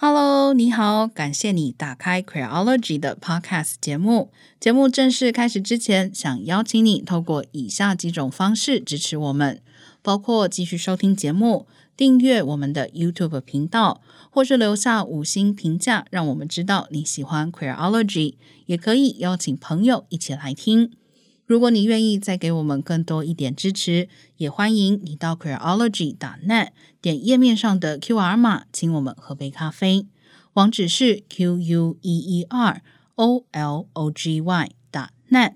Hello，你好，感谢你打开 Queerology 的 Podcast 节目。节目正式开始之前，想邀请你透过以下几种方式支持我们，包括继续收听节目、订阅我们的 YouTube 频道，或是留下五星评价，让我们知道你喜欢 Queerology。也可以邀请朋友一起来听。如果你愿意再给我们更多一点支持，也欢迎你到 Queerology.net 点页面上的 QR 码，请我们喝杯咖啡。网址是 Q U E E R O L O G Y .net。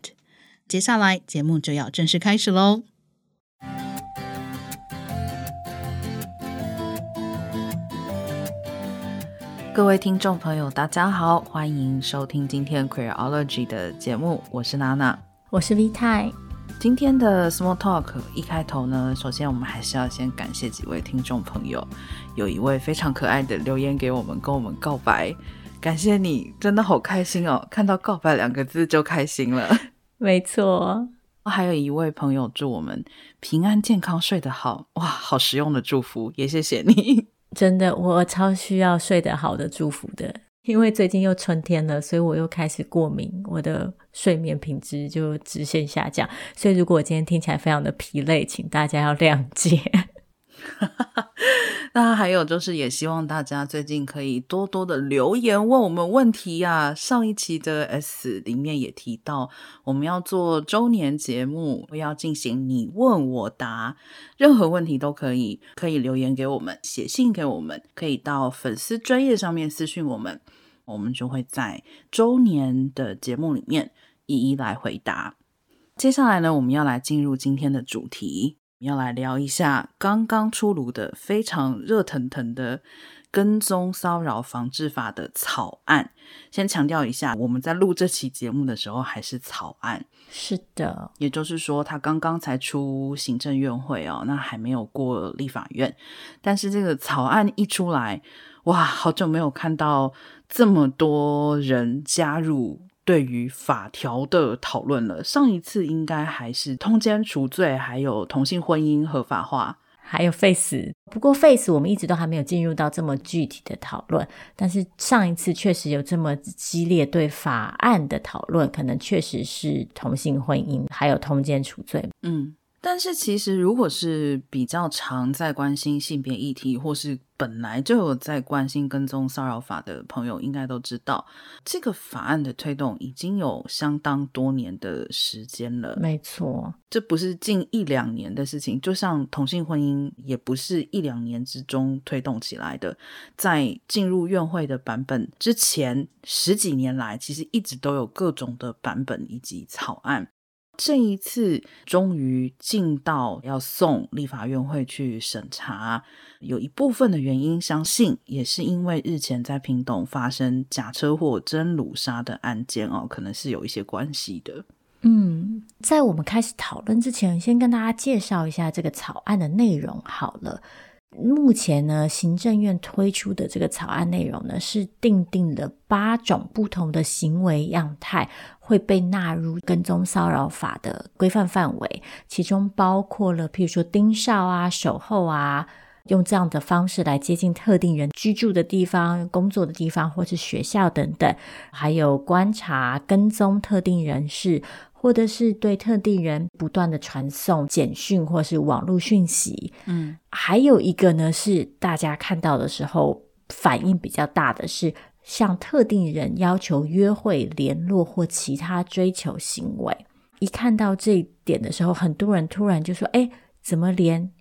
接下来节目就要正式开始喽。各位听众朋友，大家好，欢迎收听今天 Queerology 的节目，我是娜娜。我是 V 太，今天的 Small Talk 一开头呢，首先我们还是要先感谢几位听众朋友，有一位非常可爱的留言给我们，跟我们告白，感谢你，真的好开心哦，看到告白两个字就开心了，没错，还有一位朋友祝我们平安健康睡得好，哇，好实用的祝福，也谢谢你，真的，我超需要睡得好的祝福的。因为最近又春天了，所以我又开始过敏，我的睡眠品质就直线下降。所以如果我今天听起来非常的疲累，请大家要谅解。那还有就是，也希望大家最近可以多多的留言问我们问题呀。上一期的 S 里面也提到，我们要做周年节目，要进行你问我答，任何问题都可以，可以留言给我们，写信给我们，可以到粉丝专业上面私讯我们，我们就会在周年的节目里面一一来回答。接下来呢，我们要来进入今天的主题。要来聊一下刚刚出炉的非常热腾腾的跟踪骚扰防治法的草案。先强调一下，我们在录这期节目的时候还是草案。是的，也就是说，它刚刚才出行政院会哦，那还没有过立法院。但是这个草案一出来，哇，好久没有看到这么多人加入。对于法条的讨论了，上一次应该还是通奸除罪，还有同性婚姻合法化，还有 Face，。不过废死我们一直都还没有进入到这么具体的讨论，但是上一次确实有这么激烈对法案的讨论，可能确实是同性婚姻还有通奸除罪。嗯。但是其实，如果是比较常在关心性别议题，或是本来就有在关心跟踪骚扰法的朋友，应该都知道，这个法案的推动已经有相当多年的时间了。没错，这不是近一两年的事情。就像同性婚姻，也不是一两年之中推动起来的。在进入院会的版本之前，十几年来，其实一直都有各种的版本以及草案。这一次终于进到要送立法院会去审查，有一部分的原因，相信也是因为日前在屏东发生假车祸真掳杀的案件哦，可能是有一些关系的。嗯，在我们开始讨论之前，先跟大家介绍一下这个草案的内容好了。目前呢，行政院推出的这个草案内容呢，是订定了八种不同的行为样态会被纳入跟踪骚扰法的规范范围，其中包括了譬如说盯梢啊、守候啊，用这样的方式来接近特定人居住的地方、工作的地方或是学校等等，还有观察、跟踪特定人士。或者是对特定人不断的传送简讯或是网络讯息，嗯，还有一个呢是大家看到的时候反应比较大的是向特定人要求约会、联络或其他追求行为。一看到这一点的时候，很多人突然就说：“哎，怎么连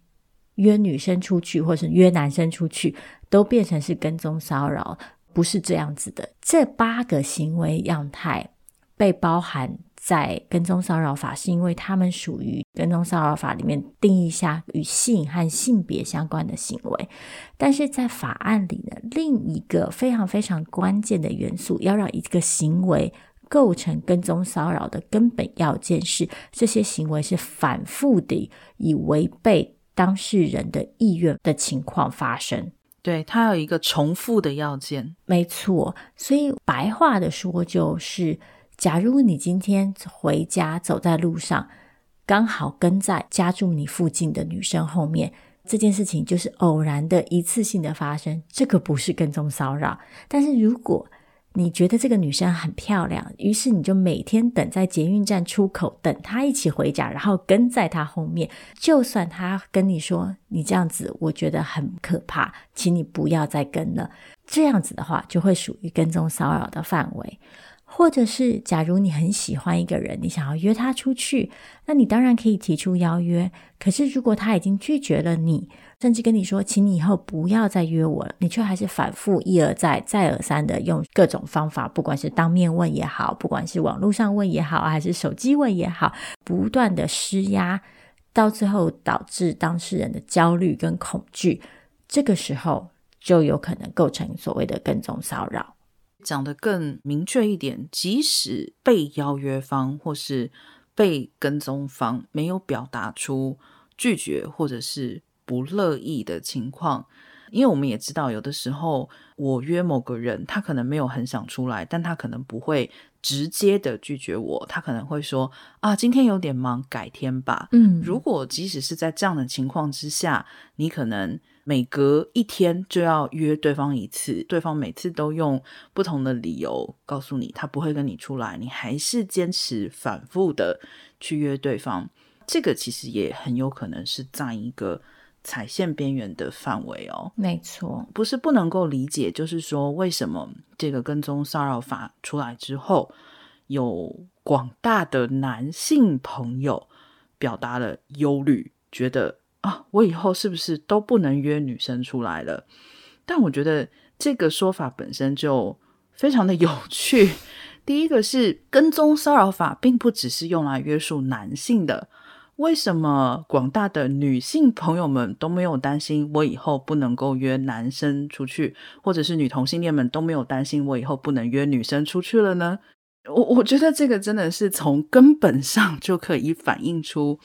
约女生出去或是约男生出去都变成是跟踪骚扰？不是这样子的。这八个行为样态被包含。”在跟踪骚扰法，是因为他们属于跟踪骚扰法里面定义下与性和性别相关的行为，但是在法案里呢，另一个非常非常关键的元素，要让一个行为构成跟踪骚扰的根本要件是，这些行为是反复的以违背当事人的意愿的情况发生。对，它有一个重复的要件。没错，所以白话的说就是。假如你今天回家走在路上，刚好跟在家住你附近的女生后面，这件事情就是偶然的一次性的发生，这个不是跟踪骚扰。但是如果你觉得这个女生很漂亮，于是你就每天等在捷运站出口等她一起回家，然后跟在她后面。就算她跟你说你这样子，我觉得很可怕，请你不要再跟了。这样子的话，就会属于跟踪骚扰的范围。或者是，假如你很喜欢一个人，你想要约他出去，那你当然可以提出邀约。可是，如果他已经拒绝了你，甚至跟你说，请你以后不要再约我了，你却还是反复一而再、再而三的用各种方法，不管是当面问也好，不管是网络上问也好，还是手机问也好，不断的施压，到最后导致当事人的焦虑跟恐惧，这个时候就有可能构成所谓的跟踪骚扰。讲得更明确一点，即使被邀约方或是被跟踪方没有表达出拒绝或者是不乐意的情况，因为我们也知道，有的时候我约某个人，他可能没有很想出来，但他可能不会直接的拒绝我，他可能会说啊，今天有点忙，改天吧。嗯，如果即使是在这样的情况之下，你可能。每隔一天就要约对方一次，对方每次都用不同的理由告诉你他不会跟你出来，你还是坚持反复的去约对方，这个其实也很有可能是在一个踩线边缘的范围哦。没错，不是不能够理解，就是说为什么这个跟踪骚扰法出来之后，有广大的男性朋友表达了忧虑，觉得。啊，我以后是不是都不能约女生出来了？但我觉得这个说法本身就非常的有趣。第一个是跟踪骚扰法并不只是用来约束男性的，为什么广大的女性朋友们都没有担心我以后不能够约男生出去，或者是女同性恋们都没有担心我以后不能约女生出去了呢？我我觉得这个真的是从根本上就可以反映出。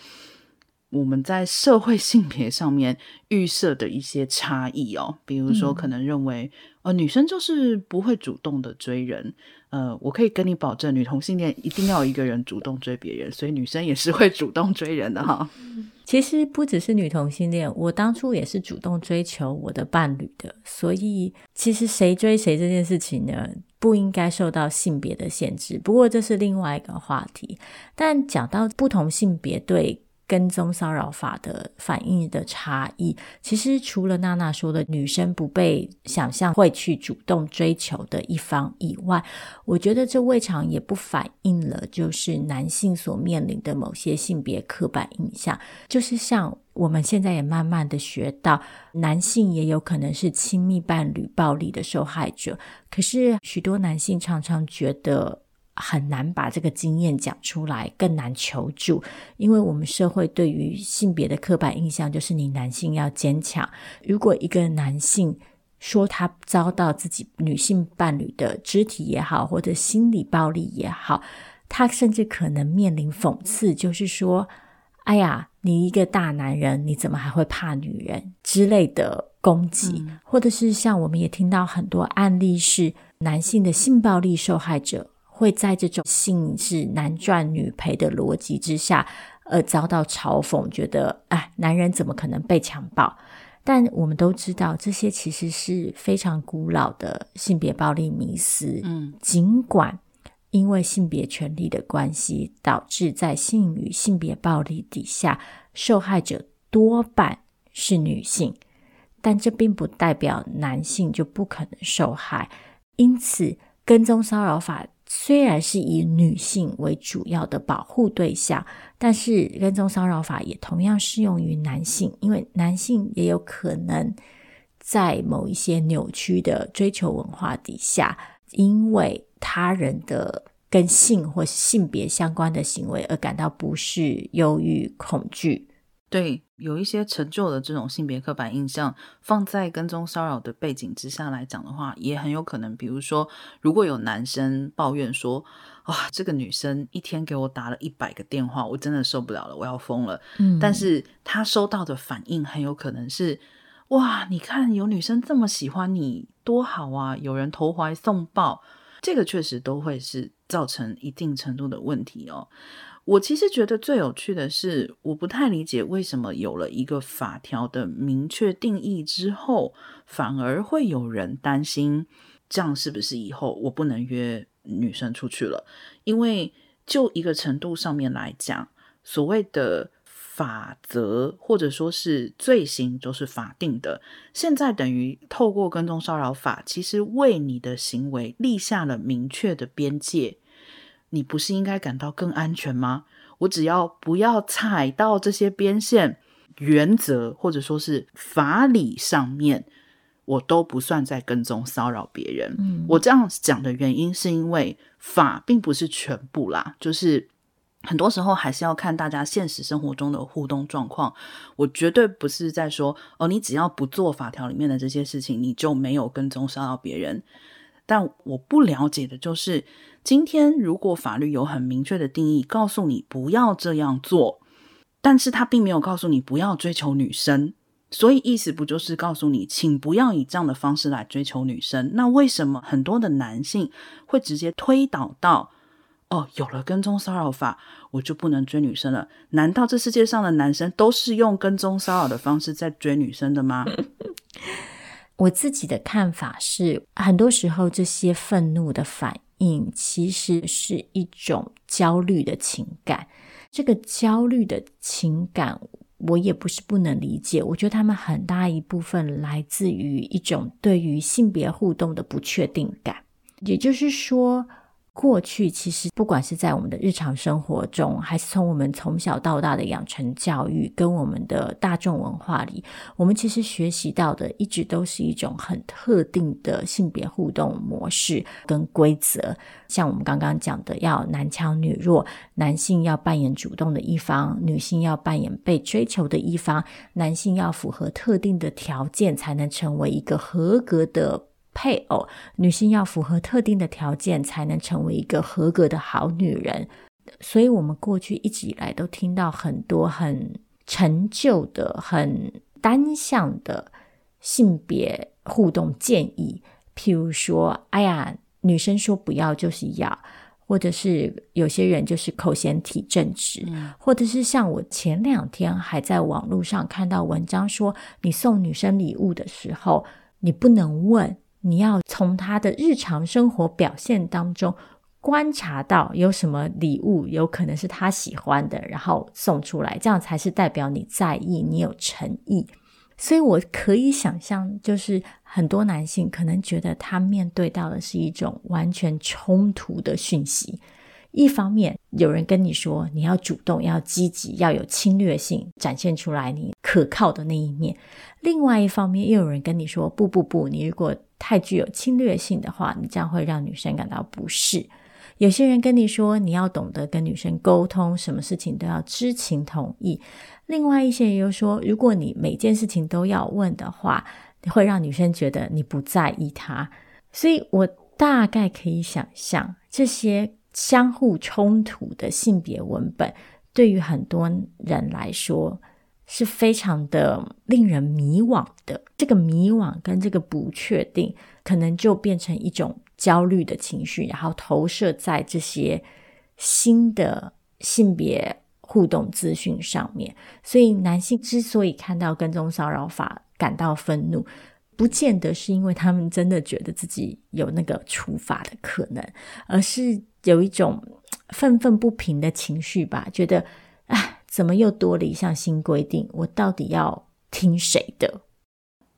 我们在社会性别上面预设的一些差异哦，比如说可能认为，呃，女生就是不会主动的追人，呃，我可以跟你保证，女同性恋一定要有一个人主动追别人，所以女生也是会主动追人的哈。其实不只是女同性恋，我当初也是主动追求我的伴侣的，所以其实谁追谁这件事情呢，不应该受到性别的限制。不过这是另外一个话题。但讲到不同性别对跟踪骚扰法的反应的差异，其实除了娜娜说的女生不被想象会去主动追求的一方以外，我觉得这未尝也不反映了就是男性所面临的某些性别刻板印象，就是像我们现在也慢慢的学到，男性也有可能是亲密伴侣暴力的受害者，可是许多男性常常觉得。很难把这个经验讲出来，更难求助，因为我们社会对于性别的刻板印象就是你男性要坚强。如果一个男性说他遭到自己女性伴侣的肢体也好，或者心理暴力也好，他甚至可能面临讽刺，就是说：“哎呀，你一个大男人，你怎么还会怕女人？”之类的攻击，嗯、或者是像我们也听到很多案例是男性的性暴力受害者。会在这种性是男赚女赔的逻辑之下，而遭到嘲讽，觉得哎，男人怎么可能被强暴？但我们都知道，这些其实是非常古老的性别暴力迷思。嗯，尽管因为性别权利的关系，导致在性与性别暴力底下，受害者多半是女性，但这并不代表男性就不可能受害。因此，跟踪骚扰法。虽然是以女性为主要的保护对象，但是跟踪骚扰法也同样适用于男性，因为男性也有可能在某一些扭曲的追求文化底下，因为他人的跟性或性别相关的行为而感到不适、忧郁、恐惧。对，有一些陈旧的这种性别刻板印象，放在跟踪骚扰的背景之下来讲的话，也很有可能。比如说，如果有男生抱怨说：“哇，这个女生一天给我打了一百个电话，我真的受不了了，我要疯了。”嗯，但是他收到的反应很有可能是：“哇，你看有女生这么喜欢你，多好啊！有人投怀送抱。”这个确实都会是造成一定程度的问题哦。我其实觉得最有趣的是，我不太理解为什么有了一个法条的明确定义之后，反而会有人担心，这样是不是以后我不能约女生出去了？因为就一个程度上面来讲，所谓的法则或者说是罪行都是法定的，现在等于透过跟踪骚扰法，其实为你的行为立下了明确的边界。你不是应该感到更安全吗？我只要不要踩到这些边线，原则或者说是法理上面，我都不算在跟踪骚扰别人。嗯，我这样讲的原因是因为法并不是全部啦，就是很多时候还是要看大家现实生活中的互动状况。我绝对不是在说哦，你只要不做法条里面的这些事情，你就没有跟踪骚扰别人。但我不了解的就是，今天如果法律有很明确的定义，告诉你不要这样做，但是他并没有告诉你不要追求女生，所以意思不就是告诉你，请不要以这样的方式来追求女生？那为什么很多的男性会直接推导到，哦，有了跟踪骚扰法，我就不能追女生了？难道这世界上的男生都是用跟踪骚扰的方式在追女生的吗？我自己的看法是，很多时候这些愤怒的反应其实是一种焦虑的情感。这个焦虑的情感，我也不是不能理解。我觉得他们很大一部分来自于一种对于性别互动的不确定感，也就是说。过去其实不管是在我们的日常生活中，还是从我们从小到大的养成教育跟我们的大众文化里，我们其实学习到的一直都是一种很特定的性别互动模式跟规则。像我们刚刚讲的，要男强女弱，男性要扮演主动的一方，女性要扮演被追求的一方，男性要符合特定的条件才能成为一个合格的。配偶，女性要符合特定的条件才能成为一个合格的好女人，所以我们过去一直以来都听到很多很陈旧的、很单向的性别互动建议，譬如说：“哎呀，女生说不要就是要”，或者是有些人就是口嫌体正直，嗯、或者是像我前两天还在网络上看到文章说，你送女生礼物的时候，你不能问。你要从他的日常生活表现当中观察到有什么礼物有可能是他喜欢的，然后送出来，这样才是代表你在意，你有诚意。所以我可以想象，就是很多男性可能觉得他面对到的是一种完全冲突的讯息。一方面，有人跟你说你要主动、要积极、要有侵略性，展现出来你可靠的那一面；另外一方面，又有人跟你说不不不，你如果太具有侵略性的话，你这样会让女生感到不适。有些人跟你说，你要懂得跟女生沟通，什么事情都要知情同意。另外一些人又说，如果你每件事情都要问的话，会让女生觉得你不在意她。所以我大概可以想象，这些相互冲突的性别文本，对于很多人来说，是非常的令人迷惘的，这个迷惘跟这个不确定，可能就变成一种焦虑的情绪，然后投射在这些新的性别互动资讯上面。所以，男性之所以看到跟踪骚扰法感到愤怒，不见得是因为他们真的觉得自己有那个处罚的可能，而是有一种愤愤不平的情绪吧，觉得啊。怎么又多了一项新规定？我到底要听谁的？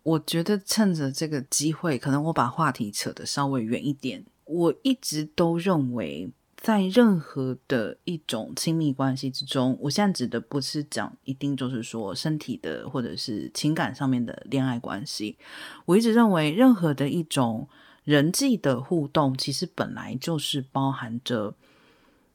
我觉得趁着这个机会，可能我把话题扯得稍微远一点。我一直都认为，在任何的一种亲密关系之中，我现在指的不是讲一定就是说身体的或者是情感上面的恋爱关系。我一直认为，任何的一种人际的互动，其实本来就是包含着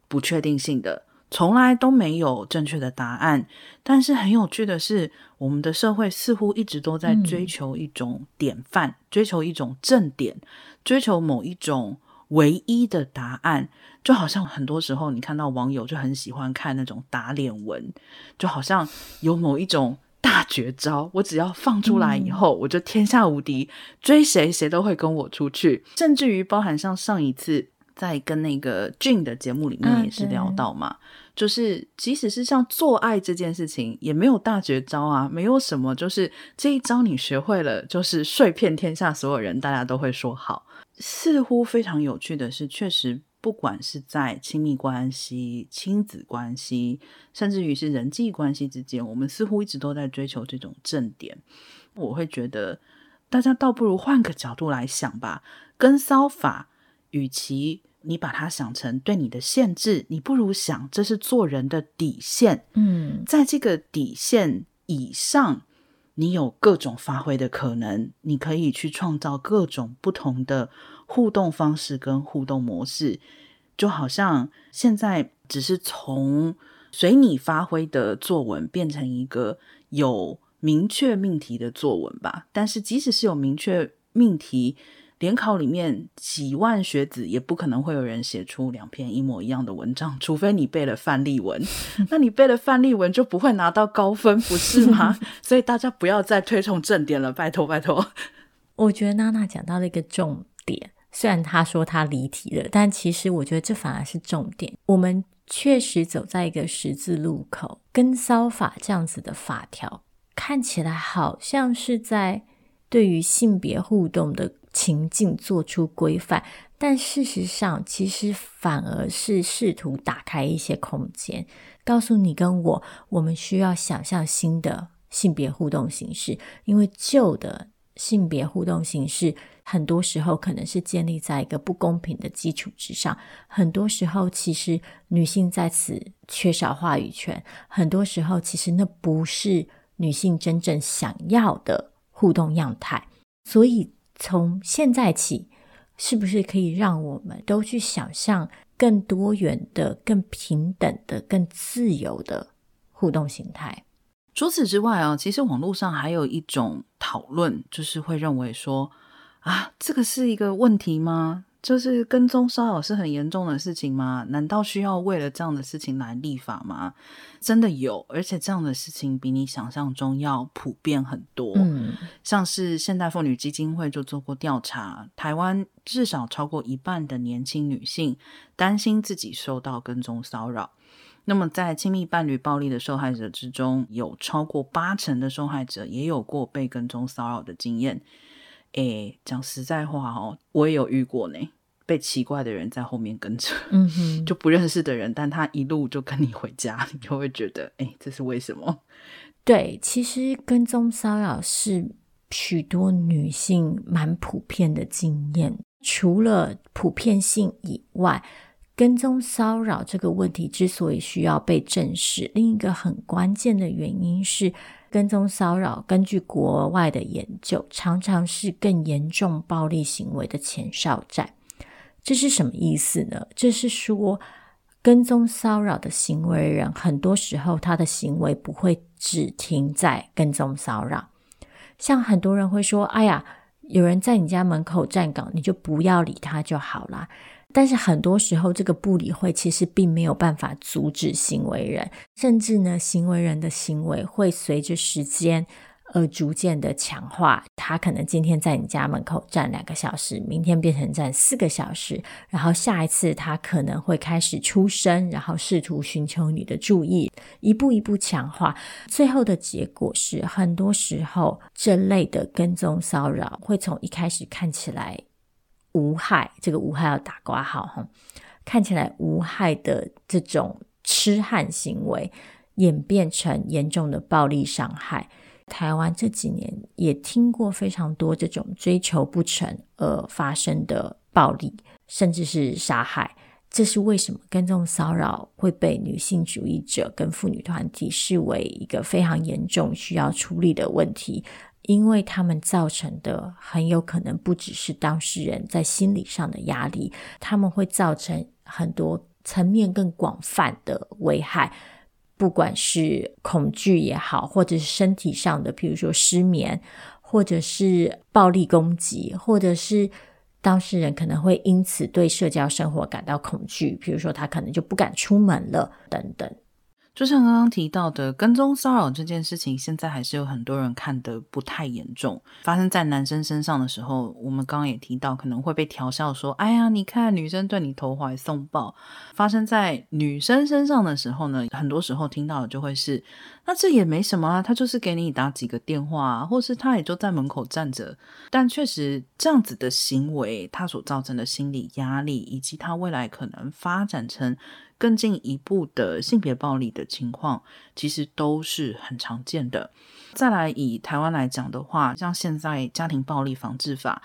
不确定性的。从来都没有正确的答案，但是很有趣的是，我们的社会似乎一直都在追求一种典范，嗯、追求一种正点，追求某一种唯一的答案。就好像很多时候，你看到网友就很喜欢看那种打脸文，就好像有某一种大绝招，我只要放出来以后，嗯、我就天下无敌，追谁谁都会跟我出去，甚至于包含像上一次在跟那个 Jin 的节目里面也是聊到嘛。就是即使是像做爱这件事情，也没有大绝招啊，没有什么，就是这一招你学会了，就是睡遍天下所有人，大家都会说好。似乎非常有趣的是，确实不管是在亲密关系、亲子关系，甚至于是人际关系之间，我们似乎一直都在追求这种正点。我会觉得，大家倒不如换个角度来想吧，跟骚法，与其。你把它想成对你的限制，你不如想这是做人的底线。嗯，在这个底线以上，你有各种发挥的可能，你可以去创造各种不同的互动方式跟互动模式。就好像现在只是从随你发挥的作文变成一个有明确命题的作文吧。但是即使是有明确命题，联考里面几万学子也不可能会有人写出两篇一模一样的文章，除非你背了范例文。那你背了范例文就不会拿到高分，不是吗？所以大家不要再推崇正点了，拜托拜托。我觉得娜娜讲到了一个重点，虽然她说她离题了，但其实我觉得这反而是重点。我们确实走在一个十字路口，跟骚法这样子的法条看起来好像是在对于性别互动的。情境做出规范，但事实上，其实反而是试图打开一些空间，告诉你跟我，我们需要想象新的性别互动形式，因为旧的性别互动形式，很多时候可能是建立在一个不公平的基础之上，很多时候其实女性在此缺少话语权，很多时候其实那不是女性真正想要的互动样态，所以。从现在起，是不是可以让我们都去想象更多元的、更平等的、更自由的互动形态？除此之外啊，其实网络上还有一种讨论，就是会认为说，啊，这个是一个问题吗？就是跟踪骚扰是很严重的事情吗？难道需要为了这样的事情来立法吗？真的有，而且这样的事情比你想象中要普遍很多。嗯，像是现代妇女基金会就做过调查，台湾至少超过一半的年轻女性担心自己受到跟踪骚扰。那么在亲密伴侣暴力的受害者之中，有超过八成的受害者也有过被跟踪骚扰的经验。诶，讲实在话哦，我也有遇过呢，被奇怪的人在后面跟着，嗯哼，就不认识的人，但他一路就跟你回家，你就会觉得，诶，这是为什么？对，其实跟踪骚扰是许多女性蛮普遍的经验。除了普遍性以外，跟踪骚扰这个问题之所以需要被正视，另一个很关键的原因是。跟踪骚扰，根据国外的研究，常常是更严重暴力行为的前哨站。这是什么意思呢？这是说，跟踪骚扰的行为人，很多时候他的行为不会只停在跟踪骚扰。像很多人会说：“哎呀，有人在你家门口站岗，你就不要理他就好啦。”但是很多时候，这个不理会其实并没有办法阻止行为人，甚至呢，行为人的行为会随着时间而逐渐的强化。他可能今天在你家门口站两个小时，明天变成站四个小时，然后下一次他可能会开始出声，然后试图寻求你的注意，一步一步强化。最后的结果是，很多时候这类的跟踪骚扰会从一开始看起来。无害，这个无害要打括号哈，看起来无害的这种痴汉行为，演变成严重的暴力伤害。台湾这几年也听过非常多这种追求不成而发生的暴力，甚至是杀害。这是为什么跟踪骚扰会被女性主义者跟妇女团体视为一个非常严重需要处理的问题？因为他们造成的很有可能不只是当事人在心理上的压力，他们会造成很多层面更广泛的危害，不管是恐惧也好，或者是身体上的，比如说失眠，或者是暴力攻击，或者是当事人可能会因此对社交生活感到恐惧，比如说他可能就不敢出门了，等等。就像刚刚提到的跟踪骚扰这件事情，现在还是有很多人看得不太严重。发生在男生身上的时候，我们刚刚也提到，可能会被调笑说：“哎呀，你看女生对你投怀送抱。”发生在女生身上的时候呢，很多时候听到的就会是：“那这也没什么啊，他就是给你打几个电话，或是他也就在门口站着。”但确实这样子的行为，他所造成的心理压力，以及他未来可能发展成。更进一步的性别暴力的情况，其实都是很常见的。再来以台湾来讲的话，像现在家庭暴力防治法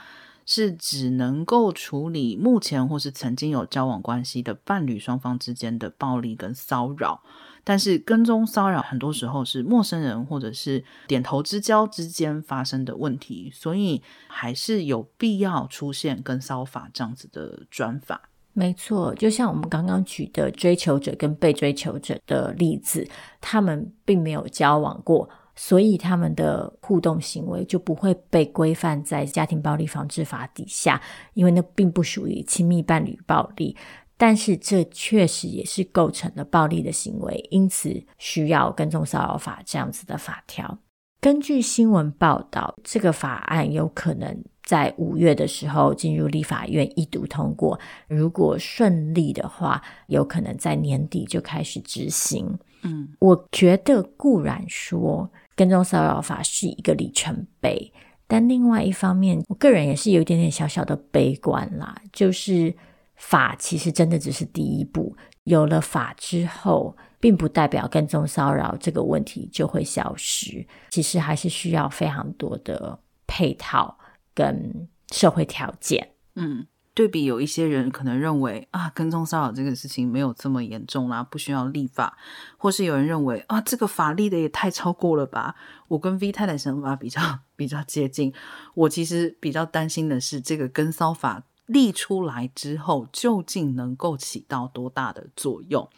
是只能够处理目前或是曾经有交往关系的伴侣双方之间的暴力跟骚扰，但是跟踪骚扰很多时候是陌生人或者是点头之交之间发生的问题，所以还是有必要出现跟骚法这样子的专法。没错，就像我们刚刚举的追求者跟被追求者的例子，他们并没有交往过，所以他们的互动行为就不会被规范在家庭暴力防治法底下，因为那并不属于亲密伴侣暴力。但是这确实也是构成了暴力的行为，因此需要跟踪骚扰法这样子的法条。根据新闻报道，这个法案有可能在五月的时候进入立法院一读通过。如果顺利的话，有可能在年底就开始执行。嗯，我觉得固然说跟踪骚扰法是一个里程碑，但另外一方面，我个人也是有一点点小小的悲观啦，就是法其实真的只是第一步，有了法之后。并不代表跟踪骚扰这个问题就会消失，其实还是需要非常多的配套跟社会条件。嗯，对比有一些人可能认为啊，跟踪骚扰这个事情没有这么严重啦，不需要立法，或是有人认为啊，这个法立的也太超过了吧。我跟 V 太太想法比较比较接近，我其实比较担心的是这个跟骚法立出来之后，究竟能够起到多大的作用。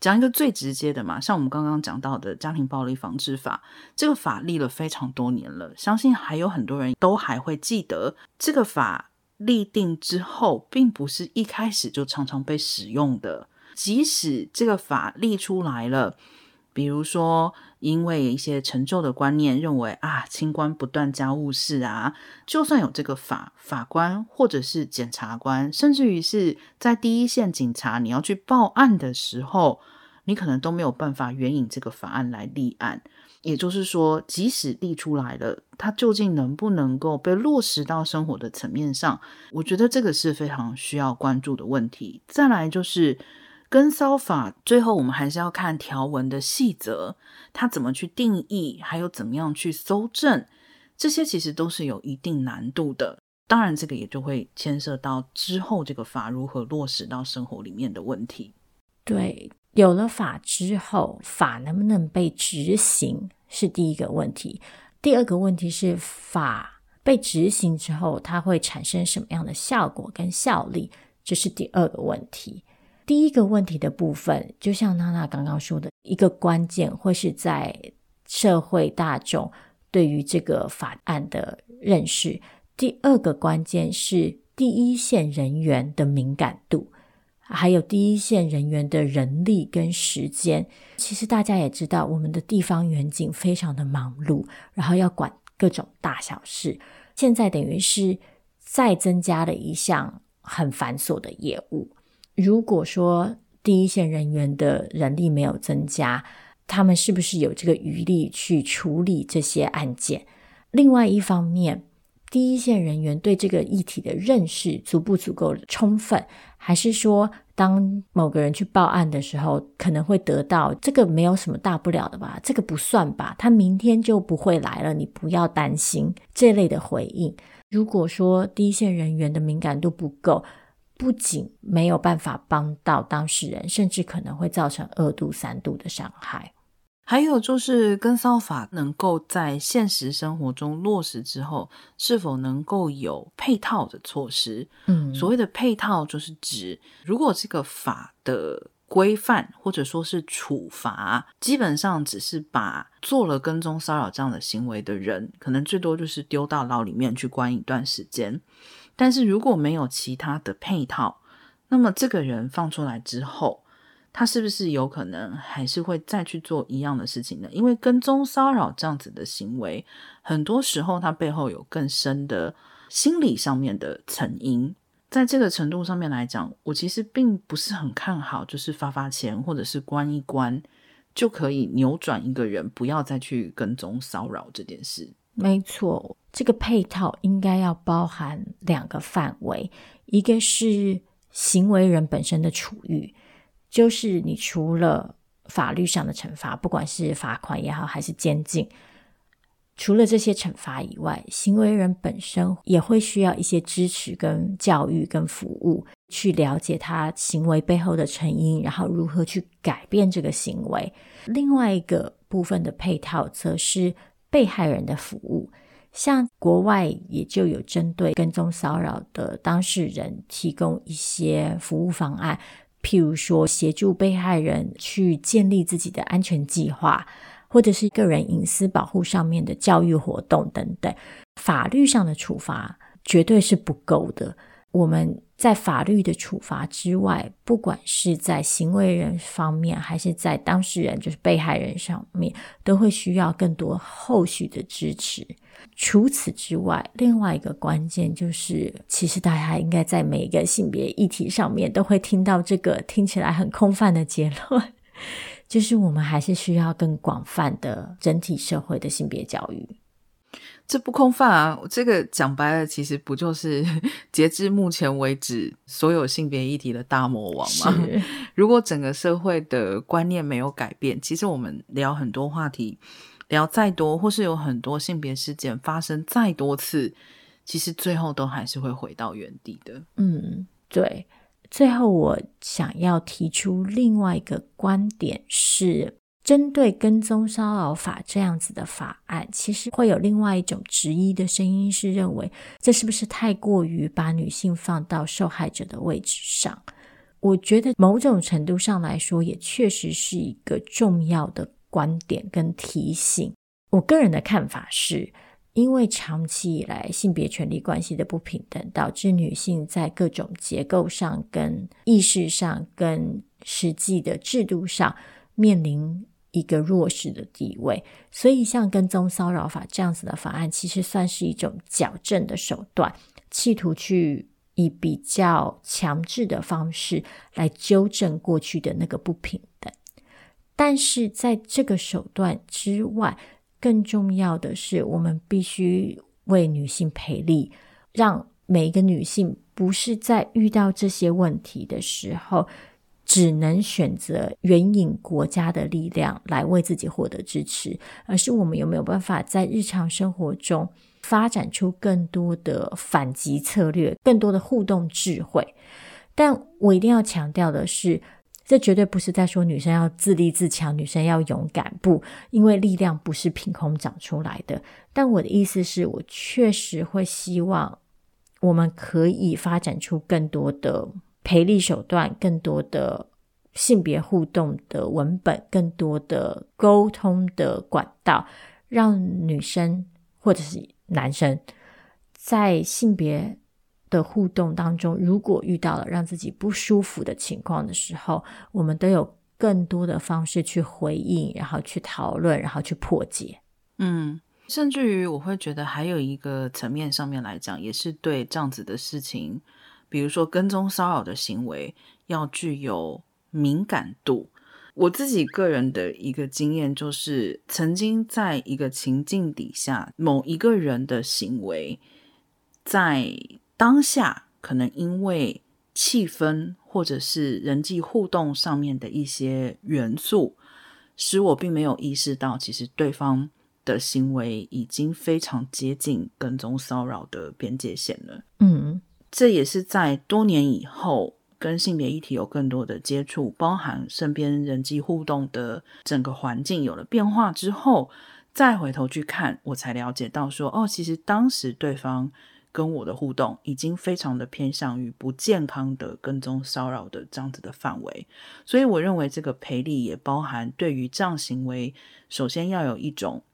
讲一个最直接的嘛，像我们刚刚讲到的家庭暴力防治法，这个法立了非常多年了，相信还有很多人都还会记得这个法立定之后，并不是一开始就常常被使用的。即使这个法立出来了，比如说因为一些陈旧的观念认为啊，清官不断家务事啊，就算有这个法，法官或者是检察官，甚至于是在第一线警察，你要去报案的时候。你可能都没有办法援引这个法案来立案，也就是说，即使立出来了，它究竟能不能够被落实到生活的层面上？我觉得这个是非常需要关注的问题。再来就是跟骚法，最后我们还是要看条文的细则，它怎么去定义，还有怎么样去搜证，这些其实都是有一定难度的。当然，这个也就会牵涉到之后这个法如何落实到生活里面的问题。对。有了法之后，法能不能被执行是第一个问题。第二个问题是，法被执行之后，它会产生什么样的效果跟效力？这是第二个问题。第一个问题的部分，就像娜娜刚刚说的，一个关键会是在社会大众对于这个法案的认识。第二个关键是第一线人员的敏感度。还有第一线人员的人力跟时间，其实大家也知道，我们的地方远景非常的忙碌，然后要管各种大小事。现在等于是再增加了一项很繁琐的业务。如果说第一线人员的人力没有增加，他们是不是有这个余力去处理这些案件？另外一方面，第一线人员对这个议题的认识足不足够充分？还是说，当某个人去报案的时候，可能会得到这个没有什么大不了的吧，这个不算吧，他明天就不会来了，你不要担心这类的回应。如果说第一线人员的敏感度不够，不仅没有办法帮到当事人，甚至可能会造成二度、三度的伤害。还有就是，跟骚法能够在现实生活中落实之后，是否能够有配套的措施？嗯，所谓的配套，就是指如果这个法的规范或者说是处罚，基本上只是把做了跟踪骚扰这样的行为的人，可能最多就是丢到牢里面去关一段时间。但是如果没有其他的配套，那么这个人放出来之后，他是不是有可能还是会再去做一样的事情呢？因为跟踪骚扰这样子的行为，很多时候它背后有更深的心理上面的成因。在这个程度上面来讲，我其实并不是很看好，就是发发钱或者是关一关就可以扭转一个人不要再去跟踪骚扰这件事。没错，这个配套应该要包含两个范围，一个是行为人本身的处遇。就是你除了法律上的惩罚，不管是罚款也好，还是监禁，除了这些惩罚以外，行为人本身也会需要一些支持、跟教育、跟服务，去了解他行为背后的成因，然后如何去改变这个行为。另外一个部分的配套，则是被害人的服务，像国外也就有针对跟踪骚扰的当事人提供一些服务方案。譬如说，协助被害人去建立自己的安全计划，或者是个人隐私保护上面的教育活动等等。法律上的处罚绝对是不够的。我们在法律的处罚之外，不管是在行为人方面，还是在当事人，就是被害人上面，都会需要更多后续的支持。除此之外，另外一个关键就是，其实大家应该在每一个性别议题上面都会听到这个听起来很空泛的结论，就是我们还是需要更广泛的整体社会的性别教育。这不空泛啊！这个讲白了，其实不就是 截至目前为止所有性别议题的大魔王吗？如果整个社会的观念没有改变，其实我们聊很多话题，聊再多，或是有很多性别事件发生再多次，其实最后都还是会回到原地的。嗯，对。最后，我想要提出另外一个观点是。针对跟踪骚扰法这样子的法案，其实会有另外一种质疑的声音，是认为这是不是太过于把女性放到受害者的位置上？我觉得某种程度上来说，也确实是一个重要的观点跟提醒。我个人的看法是，因为长期以来性别权利关系的不平等，导致女性在各种结构上、跟意识上、跟实际的制度上面临。一个弱势的地位，所以像跟踪骚扰法这样子的法案，其实算是一种矫正的手段，企图去以比较强制的方式来纠正过去的那个不平等。但是在这个手段之外，更重要的是，我们必须为女性赔力，让每一个女性不是在遇到这些问题的时候。只能选择援引国家的力量来为自己获得支持，而是我们有没有办法在日常生活中发展出更多的反击策略，更多的互动智慧？但我一定要强调的是，这绝对不是在说女生要自立自强，女生要勇敢，不，因为力量不是凭空长出来的。但我的意思是，我确实会希望我们可以发展出更多的。赔力手段，更多的性别互动的文本，更多的沟通的管道，让女生或者是男生在性别的互动当中，如果遇到了让自己不舒服的情况的时候，我们都有更多的方式去回应，然后去讨论，然后去破解。嗯，甚至于我会觉得还有一个层面上面来讲，也是对这样子的事情。比如说跟踪骚扰的行为要具有敏感度。我自己个人的一个经验就是，曾经在一个情境底下，某一个人的行为在当下可能因为气氛或者是人际互动上面的一些元素，使我并没有意识到，其实对方的行为已经非常接近跟踪骚扰的边界线了。嗯。这也是在多年以后跟性别议题有更多的接触，包含身边人际互动的整个环境有了变化之后，再回头去看，我才了解到说，哦，其实当时对方跟我的互动已经非常的偏向于不健康的跟踪骚扰的这样子的范围。所以我认为这个赔礼也包含对于这样行为，首先要有一种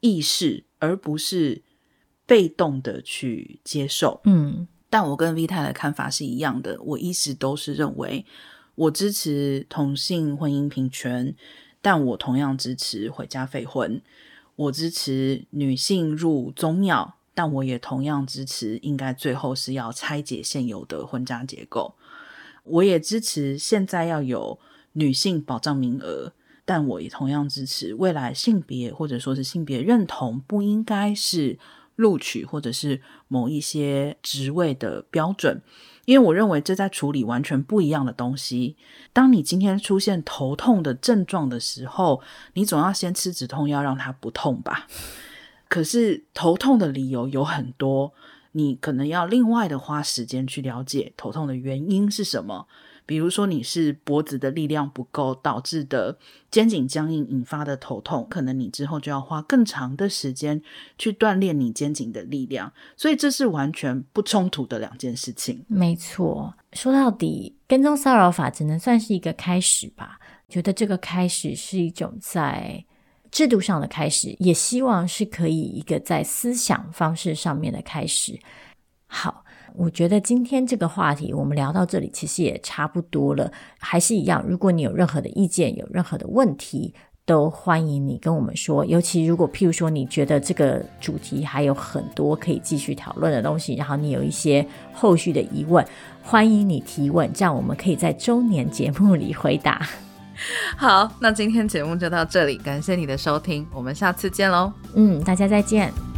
意识，而不是被动的去接受。嗯。但我跟 V 太的看法是一样的，我一直都是认为，我支持同性婚姻平权，但我同样支持回家废婚。我支持女性入宗庙，但我也同样支持应该最后是要拆解现有的婚家结构。我也支持现在要有女性保障名额，但我也同样支持未来性别或者说是性别认同不应该是录取或者是某一些职位的标准。因为我认为这在处理完全不一样的东西。当你今天出现头痛的症状的时候，你总要先吃止痛药让它不痛吧。可是头痛的理由有很多，你可能要另外的花时间去了解头痛的原因是什么。比如说你是脖子的力量不够导致的肩颈僵硬引发的头痛，可能你之后就要花更长的时间去锻炼你肩颈的力量，所以这是完全不冲突的两件事情。没错，说到底，跟踪骚扰法只能算是一个开始吧。觉得这个开始是一种在制度上的开始，也希望是可以一个在思想方式上面的开始。好。我觉得今天这个话题我们聊到这里，其实也差不多了。还是一样，如果你有任何的意见，有任何的问题，都欢迎你跟我们说。尤其如果譬如说你觉得这个主题还有很多可以继续讨论的东西，然后你有一些后续的疑问，欢迎你提问，这样我们可以在周年节目里回答。好，那今天节目就到这里，感谢你的收听，我们下次见喽。嗯，大家再见。